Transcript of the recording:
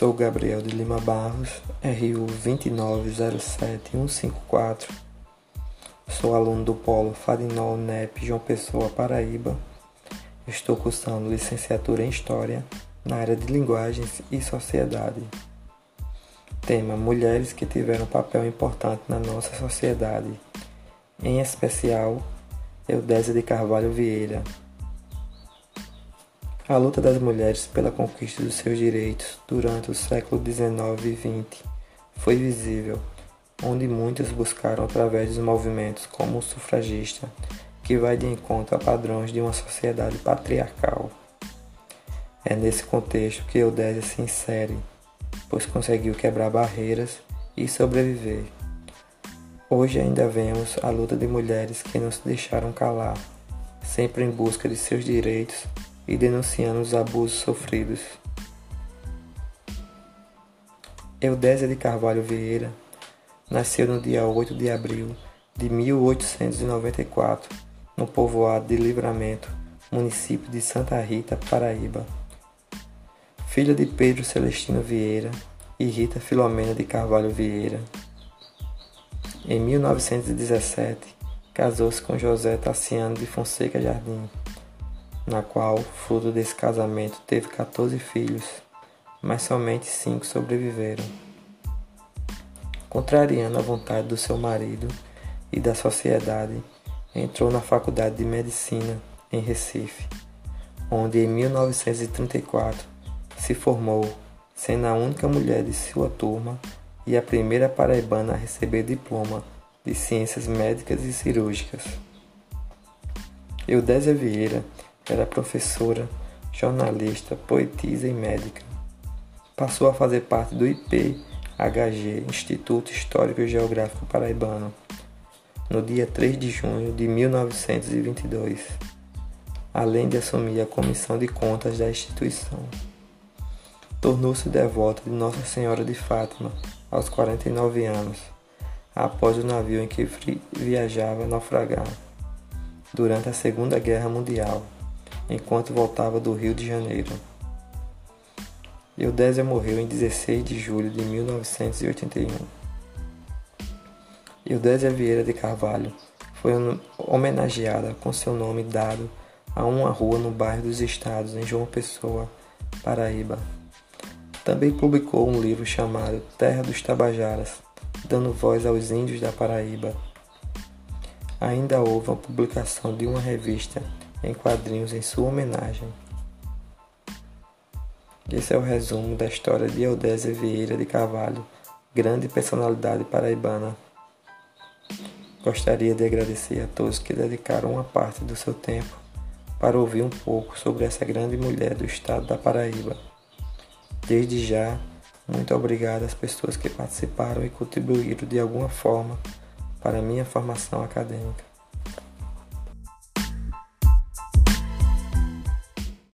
Sou Gabriel de Lima Barros, RU 2907154. Sou aluno do Polo Fadinol NEP João Pessoa, Paraíba. Estou cursando licenciatura em História na área de Linguagens e Sociedade. Tema: Mulheres que tiveram papel importante na nossa sociedade, em especial Eudésia de Carvalho Vieira. A luta das mulheres pela conquista dos seus direitos durante o século XIX e XX foi visível, onde muitas buscaram através dos movimentos como o sufragista, que vai de encontro a padrões de uma sociedade patriarcal. É nesse contexto que Eudésia se insere, pois conseguiu quebrar barreiras e sobreviver. Hoje ainda vemos a luta de mulheres que não se deixaram calar, sempre em busca de seus direitos e denunciando os abusos sofridos. Eudésia de Carvalho Vieira nasceu no dia 8 de abril de 1894, no povoado de Livramento, município de Santa Rita, Paraíba. Filha de Pedro Celestino Vieira e Rita Filomena de Carvalho Vieira. Em 1917, casou-se com José Tassiano de Fonseca Jardim na qual, fruto desse casamento, teve 14 filhos, mas somente cinco sobreviveram. Contrariando a vontade do seu marido e da sociedade, entrou na Faculdade de Medicina em Recife, onde em 1934 se formou, sendo a única mulher de sua turma e a primeira paraibana a receber diploma de Ciências Médicas e Cirúrgicas. Eudésia Vieira era professora, jornalista, poetisa e médica. Passou a fazer parte do IPHG, Instituto Histórico e Geográfico Paraibano, no dia 3 de junho de 1922, além de assumir a comissão de contas da instituição. Tornou-se devota de Nossa Senhora de Fátima aos 49 anos, após o navio em que viajava naufragar durante a Segunda Guerra Mundial enquanto voltava do Rio de Janeiro. Eudésia morreu em 16 de julho de 1981. Eudésia Vieira de Carvalho foi homenageada com seu nome dado a uma rua no bairro dos Estados, em João Pessoa, Paraíba. Também publicou um livro chamado Terra dos Tabajaras, dando voz aos índios da Paraíba. Ainda houve a publicação de uma revista em quadrinhos em sua homenagem. Esse é o resumo da história de Eudésia Vieira de Carvalho, grande personalidade paraibana. Gostaria de agradecer a todos que dedicaram uma parte do seu tempo para ouvir um pouco sobre essa grande mulher do estado da Paraíba. Desde já, muito obrigado às pessoas que participaram e contribuíram de alguma forma para a minha formação acadêmica.